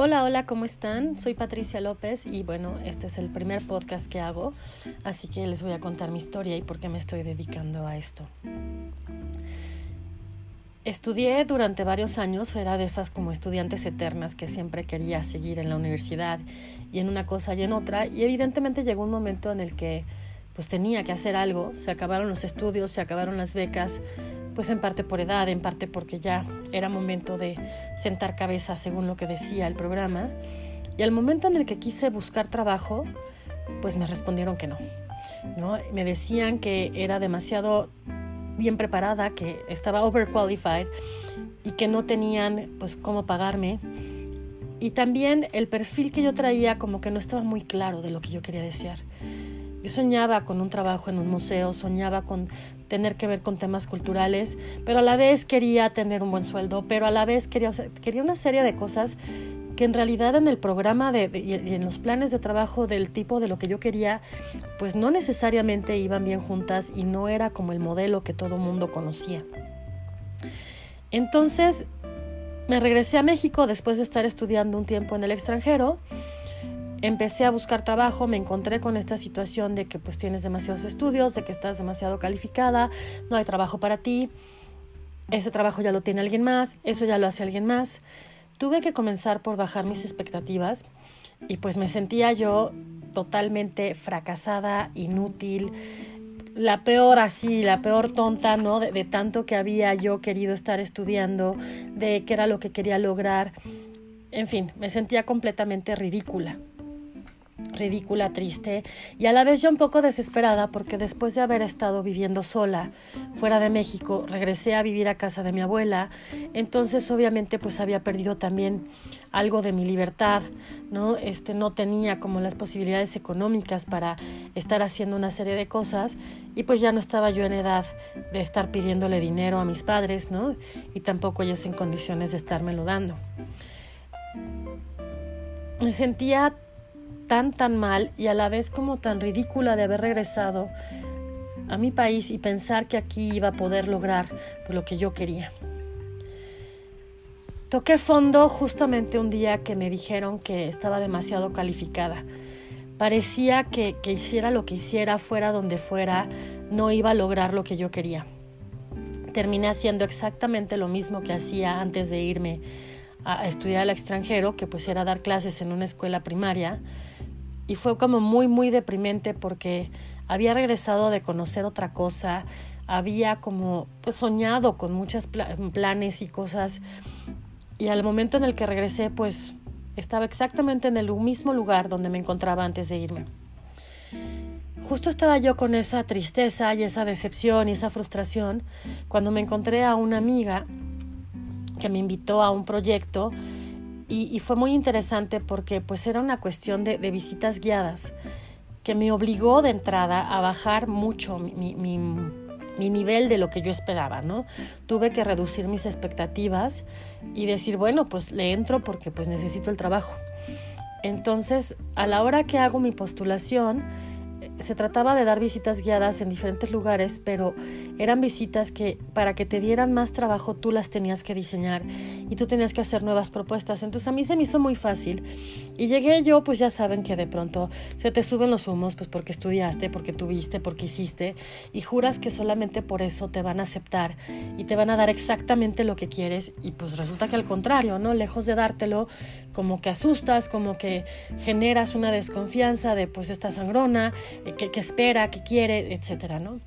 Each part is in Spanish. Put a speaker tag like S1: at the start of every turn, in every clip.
S1: Hola, hola, ¿cómo están? Soy Patricia López y bueno, este es el primer podcast que hago, así que les voy a contar mi historia y por qué me estoy dedicando a esto. Estudié durante varios años, era de esas como estudiantes eternas que siempre quería seguir en la universidad y en una cosa y en otra y evidentemente llegó un momento en el que pues tenía que hacer algo, se acabaron los estudios, se acabaron las becas, pues en parte por edad, en parte porque ya era momento de sentar cabeza según lo que decía el programa. Y al momento en el que quise buscar trabajo, pues me respondieron que no. ¿no? Me decían que era demasiado bien preparada, que estaba overqualified y que no tenían pues cómo pagarme. Y también el perfil que yo traía como que no estaba muy claro de lo que yo quería desear. Yo soñaba con un trabajo en un museo, soñaba con tener que ver con temas culturales, pero a la vez quería tener un buen sueldo, pero a la vez quería, quería una serie de cosas que en realidad en el programa de, y en los planes de trabajo del tipo de lo que yo quería, pues no necesariamente iban bien juntas y no era como el modelo que todo mundo conocía. Entonces me regresé a México después de estar estudiando un tiempo en el extranjero empecé a buscar trabajo, me encontré con esta situación de que pues tienes demasiados estudios, de que estás demasiado calificada, no hay trabajo para ti, ese trabajo ya lo tiene alguien más, eso ya lo hace alguien más. Tuve que comenzar por bajar mis expectativas y pues me sentía yo totalmente fracasada, inútil, la peor así, la peor tonta, ¿no? De, de tanto que había yo querido estar estudiando, de qué era lo que quería lograr. En fin, me sentía completamente ridícula ridícula, triste y a la vez ya un poco desesperada porque después de haber estado viviendo sola fuera de México, regresé a vivir a casa de mi abuela, entonces obviamente pues había perdido también algo de mi libertad, ¿no? Este no tenía como las posibilidades económicas para estar haciendo una serie de cosas y pues ya no estaba yo en edad de estar pidiéndole dinero a mis padres, ¿no? Y tampoco ellos en condiciones de estármelo dando. Me sentía tan tan mal y a la vez como tan ridícula de haber regresado a mi país y pensar que aquí iba a poder lograr lo que yo quería. Toqué fondo justamente un día que me dijeron que estaba demasiado calificada. Parecía que, que hiciera lo que hiciera, fuera donde fuera, no iba a lograr lo que yo quería. Terminé haciendo exactamente lo mismo que hacía antes de irme a estudiar al extranjero, que pues era dar clases en una escuela primaria y fue como muy, muy deprimente porque había regresado de conocer otra cosa, había como pues, soñado con muchos planes y cosas y al momento en el que regresé pues estaba exactamente en el mismo lugar donde me encontraba antes de irme. Justo estaba yo con esa tristeza y esa decepción y esa frustración cuando me encontré a una amiga que me invitó a un proyecto y, fue muy interesante porque pues era una cuestión de, visitas guiadas que me obligó de entrada a bajar mucho mi, mi, nivel de lo que yo esperaba, ¿no? Tuve que reducir mis expectativas y decir, bueno, pues le entro porque pues necesito el trabajo. Entonces, a la hora que hago mi postulación, se trataba de dar visitas guiadas en diferentes lugares, pero eran visitas que para que te dieran más trabajo tú las tenías que diseñar y tú tenías que hacer nuevas propuestas. Entonces a mí se me hizo muy fácil y llegué yo, pues ya saben que de pronto se te suben los humos, pues porque estudiaste, porque tuviste, porque hiciste y juras que solamente por eso te van a aceptar y te van a dar exactamente lo que quieres y pues resulta que al contrario, ¿no? Lejos de dártelo, como que asustas, como que generas una desconfianza de pues esta sangrona, eh, que, espera, que quiere, etcétera, ¿no?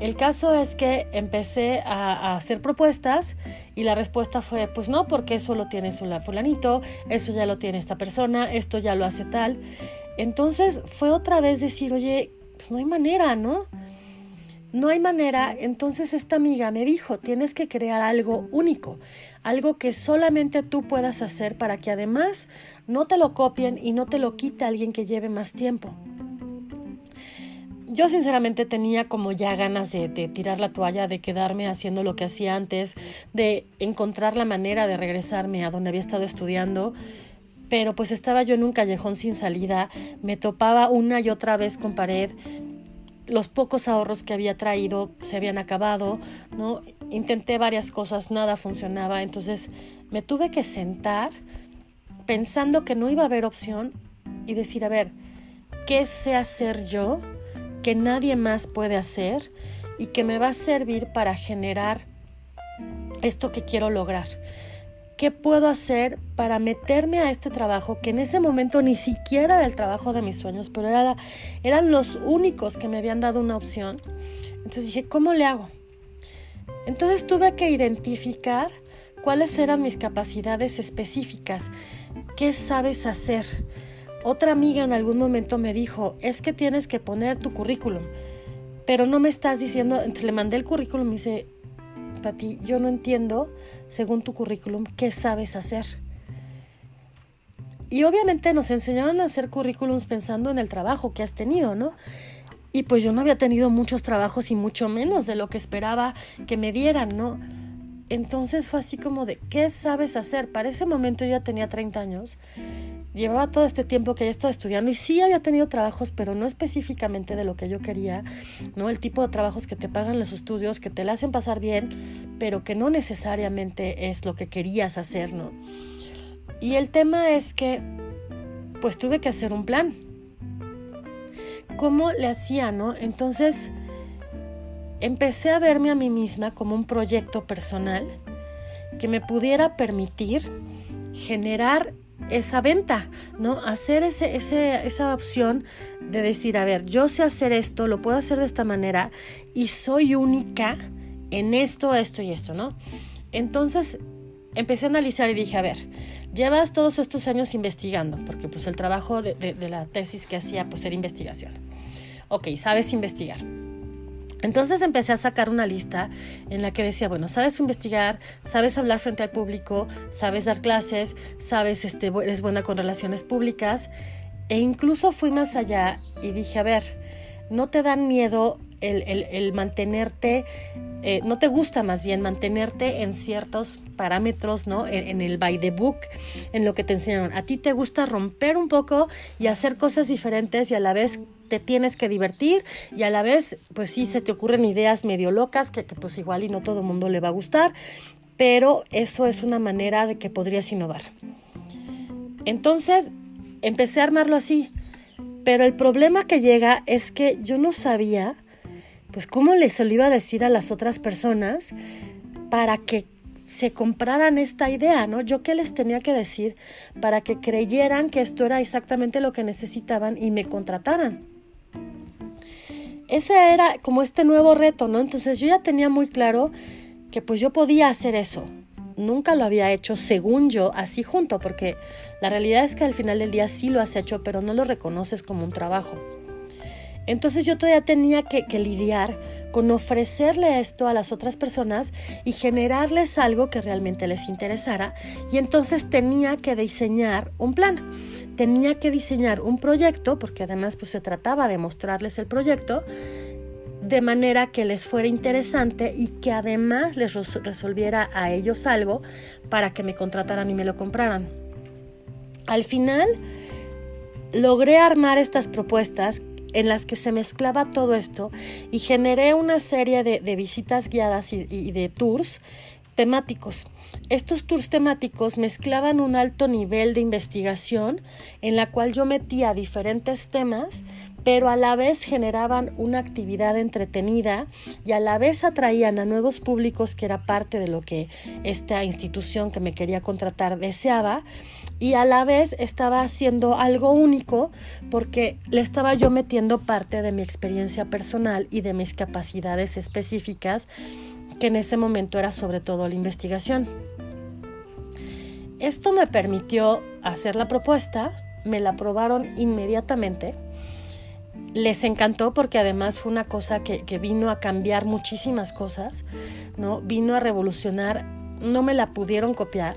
S1: El caso es que empecé a, hacer propuestas y la respuesta fue, pues no, porque eso lo tiene fulanito, eso ya lo tiene esta persona, esto ya lo hace tal. Entonces fue otra vez decir, oye, pues no hay manera, ¿no? No hay manera, entonces esta amiga me dijo, tienes que crear algo único, algo que solamente tú puedas hacer para que además no te lo copien y no te lo quite alguien que lleve más tiempo. Yo sinceramente tenía como ya ganas de, tirar la toalla, de quedarme haciendo lo que hacía antes, de encontrar la manera de regresarme a donde había estado estudiando pero pues estaba yo en un callejón sin salida, me topaba una y otra vez con pared, los pocos ahorros que había traído se habían acabado, ¿no? Intenté varias cosas, nada funcionaba, entonces me tuve que sentar pensando que no iba a haber opción y decir, a ver, ¿qué sé hacer yo que nadie más puede hacer y que me va a servir para generar esto que quiero lograr? ¿Qué puedo hacer para meterme a este trabajo que en ese momento ni siquiera era el trabajo de mis sueños, pero era, eran los únicos que me habían dado una opción? Entonces dije, ¿cómo le hago? Entonces tuve que identificar cuáles eran mis capacidades específicas, qué sabes hacer. Otra amiga en algún momento me dijo, es que tienes que poner tu currículum, pero no me estás diciendo, entonces le mandé el currículum y me dice, Pati, yo no entiendo, según tu currículum, qué sabes hacer. Y obviamente nos enseñaron a hacer currículums pensando en el trabajo que has tenido, ¿no? Y pues yo no había tenido muchos trabajos y mucho menos de lo que esperaba que me dieran, ¿no? Entonces fue así como de, ¿qué sabes hacer? Para ese momento yo ya tenía 30 años, llevaba todo este tiempo que había estado estudiando y sí había tenido trabajos, pero no específicamente de lo que yo quería, ¿no? El tipo de trabajos que te pagan los estudios, que te la hacen pasar bien, pero que no necesariamente es lo que querías hacer, ¿no? Y el tema es que, pues tuve que hacer un plan. ¿Cómo le hacía, no? Entonces empecé a verme a mí misma como un proyecto personal que me pudiera permitir generar esa venta, ¿no? Hacer ese, esa opción de decir, a ver, yo sé hacer esto, lo puedo hacer de esta manera y soy única en esto, esto y esto, ¿no? Entonces empecé a analizar y dije, a ver, llevas todos estos años investigando, porque pues el trabajo de, de la tesis que hacía pues era investigación. Ok, sabes investigar entonces empecé a sacar una lista en la que decía, bueno, sabes investigar, sabes hablar frente al público, sabes dar clases, sabes, este, eres buena con relaciones públicas. E incluso fui más allá y dije, a ver, ¿no te dan miedo el, mantenerte, eh, no te gusta más bien mantenerte en ciertos parámetros, ¿no? En, en, el by the book, en lo que te enseñaron. A ti te gusta romper un poco y hacer cosas diferentes y a la vez te tienes que divertir y a la vez, pues sí, se te ocurren ideas medio locas que, pues igual y no todo el mundo le va a gustar, pero eso es una manera de que podrías innovar. Entonces, empecé a armarlo así, pero el problema que llega es que yo no sabía, pues cómo les lo iba a decir a las otras personas para que se compraran esta idea, ¿no? Yo qué les tenía que decir para que creyeran que esto era exactamente lo que necesitaban y me contrataran ese era como este nuevo reto, ¿no? Entonces yo ya tenía muy claro que pues yo podía hacer eso. Nunca lo había hecho según yo, así junto, porque la realidad es que al final del día sí lo has hecho, pero no lo reconoces como un trabajo. Entonces yo todavía tenía que, que lidiar con ofrecerle esto a las otras personas y generarles algo que realmente les interesara. Y entonces tenía que diseñar un plan, tenía que diseñar un proyecto, porque además pues se trataba de mostrarles el proyecto, de manera que les fuera interesante y que además les resolviera a ellos algo para que me contrataran y me lo compraran. Al final, logré armar estas propuestas en las que se mezclaba todo esto y generé una serie de, visitas guiadas y, de tours temáticos. Estos tours temáticos mezclaban un alto nivel de investigación en la cual yo metía diferentes temas, pero a la vez generaban una actividad entretenida y a la vez atraían a nuevos públicos que era parte de lo que esta institución que me quería contratar deseaba y a la vez estaba haciendo algo único porque le estaba yo metiendo parte de mi experiencia personal y de mis capacidades específicas, que en ese momento era sobre todo la investigación. Esto me permitió hacer la propuesta, me la aprobaron inmediatamente. Les encantó porque además fue una cosa que, que vino a cambiar muchísimas cosas, ¿no? Vino a revolucionar, no me la pudieron copiar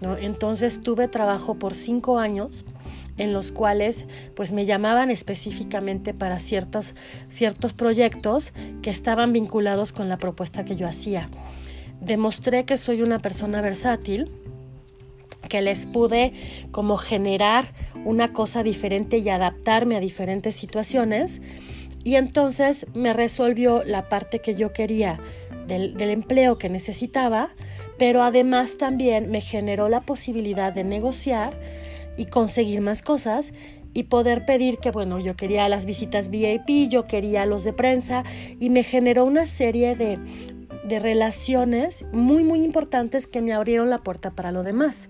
S1: entonces tuve trabajo por cinco años en los cuales pues me llamaban específicamente para ciertos, ciertos proyectos que estaban vinculados con la propuesta que yo hacía. Demostré que soy una persona versátil, que les pude como generar una cosa diferente y adaptarme a diferentes situaciones y entonces me resolvió la parte que yo quería del, del empleo que necesitaba pero además también me generó la posibilidad de negociar y conseguir más cosas y poder pedir que, bueno, yo quería las visitas VIP, yo quería los de prensa y me generó una serie de, de relaciones muy, muy importantes que me abrieron la puerta para lo demás.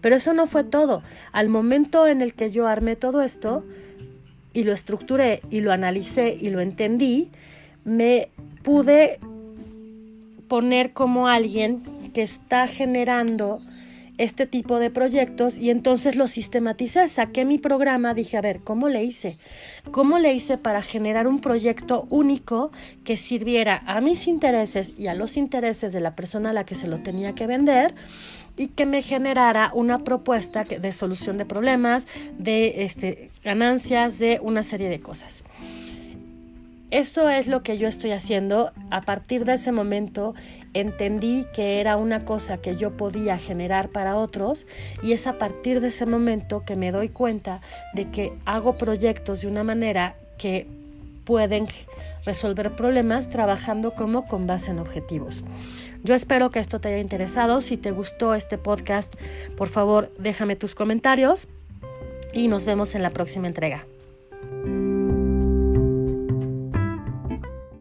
S1: Pero eso no fue todo. Al momento en el que yo armé todo esto y lo estructuré y lo analicé y lo entendí, me pude poner como alguien que está generando este tipo de proyectos y entonces lo sistematicé, saqué mi programa, dije, a ver, ¿cómo le hice? ¿Cómo le hice para generar un proyecto único que sirviera a mis intereses y a los intereses de la persona a la que se lo tenía que vender? y que me generara una propuesta de solución de problemas, de este, ganancias, de una serie de cosas. Eso es lo que yo estoy haciendo. A partir de ese momento entendí que era una cosa que yo podía generar para otros y es a partir de ese momento que me doy cuenta de que hago proyectos de una manera que pueden resolver problemas trabajando como con base en objetivos. Yo espero que esto te haya interesado. Si te gustó este podcast, por favor déjame tus comentarios y nos vemos en la próxima entrega.